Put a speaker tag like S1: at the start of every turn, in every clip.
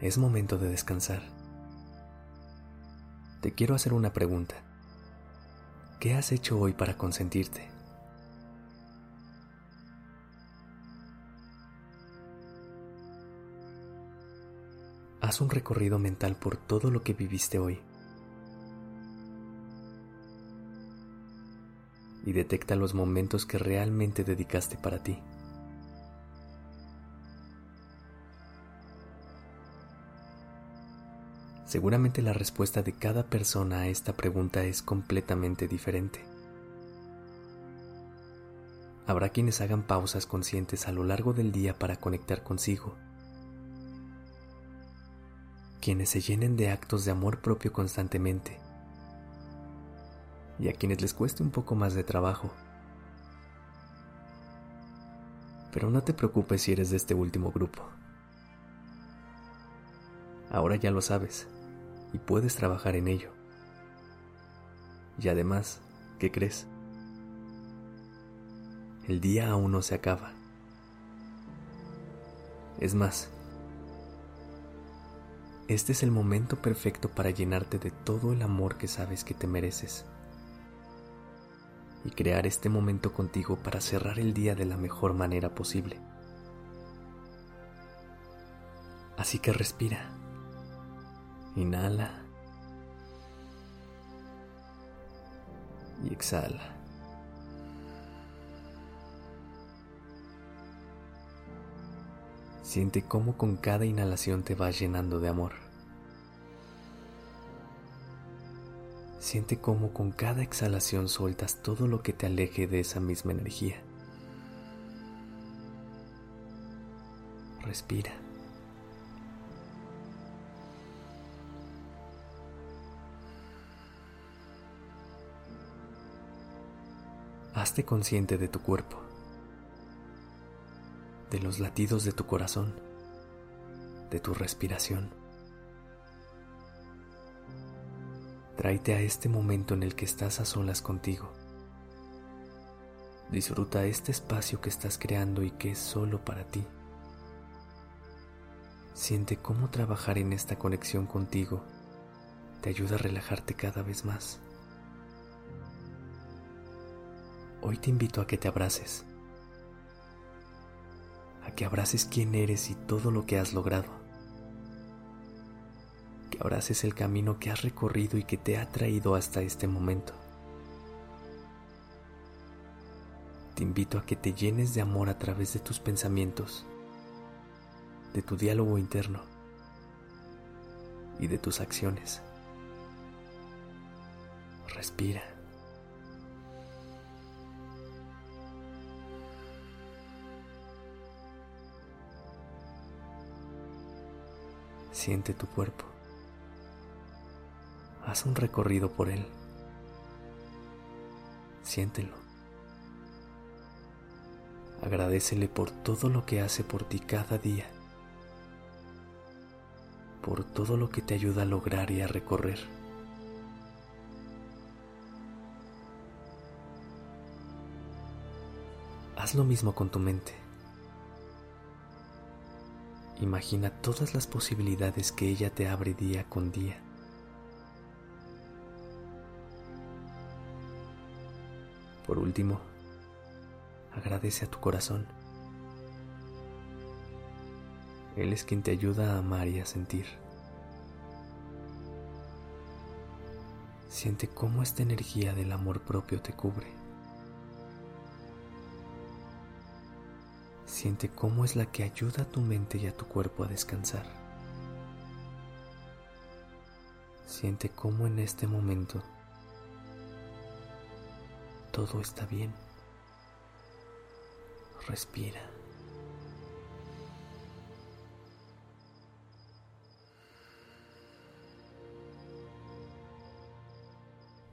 S1: Es momento de descansar. Te quiero hacer una pregunta. ¿Qué has hecho hoy para consentirte? Haz un recorrido mental por todo lo que viviste hoy. Y detecta los momentos que realmente dedicaste para ti. Seguramente la respuesta de cada persona a esta pregunta es completamente diferente. Habrá quienes hagan pausas conscientes a lo largo del día para conectar consigo quienes se llenen de actos de amor propio constantemente y a quienes les cueste un poco más de trabajo. Pero no te preocupes si eres de este último grupo. Ahora ya lo sabes y puedes trabajar en ello. Y además, ¿qué crees? El día aún no se acaba. Es más, este es el momento perfecto para llenarte de todo el amor que sabes que te mereces y crear este momento contigo para cerrar el día de la mejor manera posible. Así que respira. Inhala. Y exhala. Siente cómo con cada inhalación te vas llenando de amor. Siente cómo con cada exhalación sueltas todo lo que te aleje de esa misma energía. Respira. Hazte consciente de tu cuerpo de los latidos de tu corazón, de tu respiración. Tráete a este momento en el que estás a solas contigo. Disfruta este espacio que estás creando y que es solo para ti. Siente cómo trabajar en esta conexión contigo te ayuda a relajarte cada vez más. Hoy te invito a que te abraces que abraces quién eres y todo lo que has logrado. Que abraces el camino que has recorrido y que te ha traído hasta este momento. Te invito a que te llenes de amor a través de tus pensamientos, de tu diálogo interno y de tus acciones. Respira. Siente tu cuerpo. Haz un recorrido por él. Siéntelo. Agradecele por todo lo que hace por ti cada día. Por todo lo que te ayuda a lograr y a recorrer. Haz lo mismo con tu mente. Imagina todas las posibilidades que ella te abre día con día. Por último, agradece a tu corazón. Él es quien te ayuda a amar y a sentir. Siente cómo esta energía del amor propio te cubre. Siente cómo es la que ayuda a tu mente y a tu cuerpo a descansar. Siente cómo en este momento todo está bien. Respira.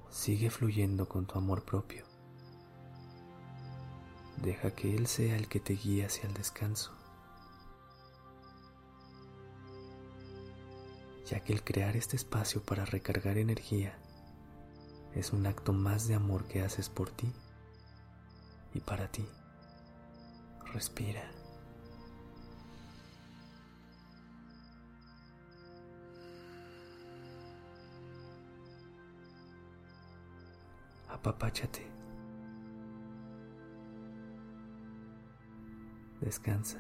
S1: Sigue fluyendo con tu amor propio. Deja que Él sea el que te guíe hacia el descanso. Ya que el crear este espacio para recargar energía es un acto más de amor que haces por ti y para ti. Respira. Apapáchate. Descansa.